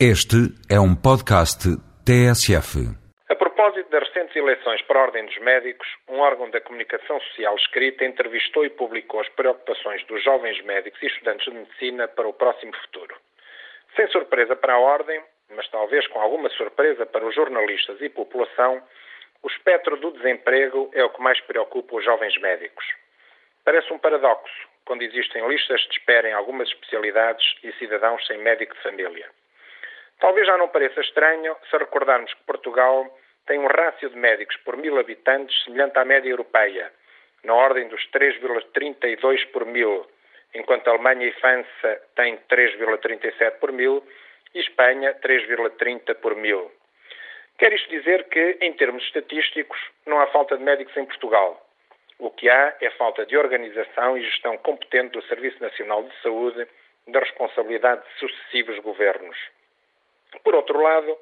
Este é um podcast TSF. A propósito das recentes eleições para a Ordem dos Médicos, um órgão da comunicação social escrita entrevistou e publicou as preocupações dos jovens médicos e estudantes de medicina para o próximo futuro. Sem surpresa para a Ordem, mas talvez com alguma surpresa para os jornalistas e população, o espectro do desemprego é o que mais preocupa os jovens médicos. Parece um paradoxo quando existem listas de espera em algumas especialidades e cidadãos sem médico de família. Talvez já não pareça estranho se recordarmos que Portugal tem um rácio de médicos por mil habitantes semelhante à média europeia, na ordem dos 3,32 por mil, enquanto a Alemanha e França têm 3,37 por mil e Espanha 3,30 por mil. Quer isto dizer que, em termos estatísticos, não há falta de médicos em Portugal. O que há é falta de organização e gestão competente do Serviço Nacional de Saúde da responsabilidade de sucessivos governos. Por outro lado,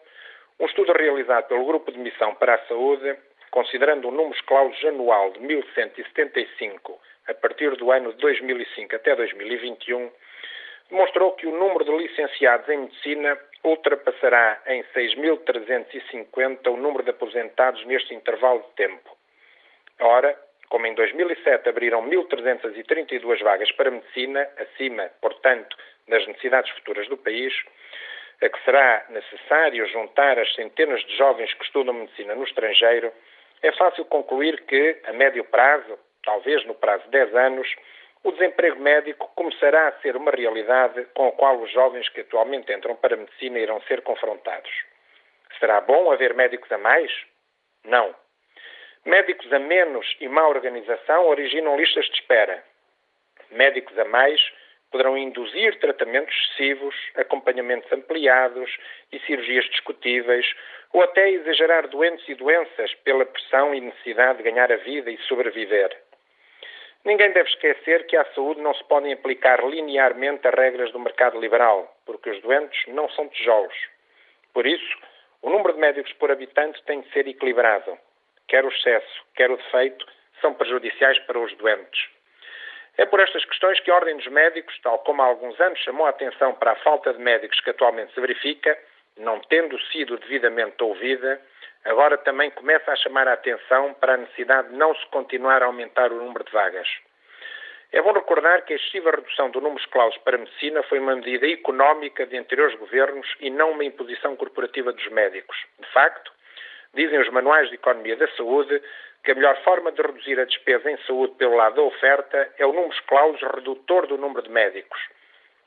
um estudo realizado pelo Grupo de Missão para a Saúde, considerando o número clausos anual de 1175 a partir do ano de 2005 até 2021, demonstrou que o número de licenciados em medicina ultrapassará em 6.350 o número de aposentados neste intervalo de tempo. Ora, como em 2007 abriram 1.332 vagas para medicina, acima, portanto, das necessidades futuras do país, a que será necessário juntar as centenas de jovens que estudam medicina no estrangeiro, é fácil concluir que, a médio prazo, talvez no prazo de 10 anos, o desemprego médico começará a ser uma realidade com a qual os jovens que atualmente entram para a medicina irão ser confrontados. Será bom haver médicos a mais? Não. Médicos a menos e má organização originam listas de espera. Médicos a mais poderão induzir tratamentos excessivos, acompanhamentos ampliados e cirurgias discutíveis, ou até exagerar doentes e doenças pela pressão e necessidade de ganhar a vida e sobreviver. Ninguém deve esquecer que à saúde não se podem aplicar linearmente as regras do mercado liberal, porque os doentes não são tijolos. Por isso, o número de médicos por habitante tem de ser equilibrado. Quer o excesso, quer o defeito, são prejudiciais para os doentes. É por estas questões que a Ordem dos Médicos, tal como há alguns anos chamou a atenção para a falta de médicos que atualmente se verifica, não tendo sido devidamente ouvida, agora também começa a chamar a atenção para a necessidade de não se continuar a aumentar o número de vagas. É bom recordar que a excessiva redução do número de clausos para a medicina foi uma medida económica de anteriores governos e não uma imposição corporativa dos médicos. De facto, dizem os manuais de economia da saúde que a melhor forma de reduzir a despesa em saúde pelo lado da oferta é o número clausos redutor do número de médicos.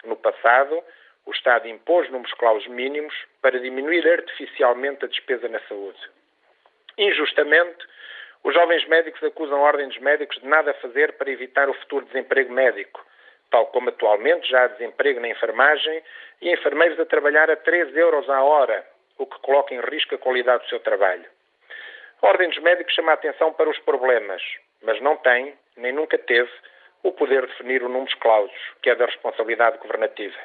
No passado, o Estado impôs números clausos mínimos para diminuir artificialmente a despesa na saúde. Injustamente, os jovens médicos acusam a Ordem dos Médicos de nada fazer para evitar o futuro desemprego médico, tal como atualmente já há desemprego na enfermagem e enfermeiros a trabalhar a 3 euros a hora, o que coloca em risco a qualidade do seu trabalho. A Ordem dos Médicos chama a atenção para os problemas, mas não tem, nem nunca teve, o poder de definir o número clausos, que é da responsabilidade governativa.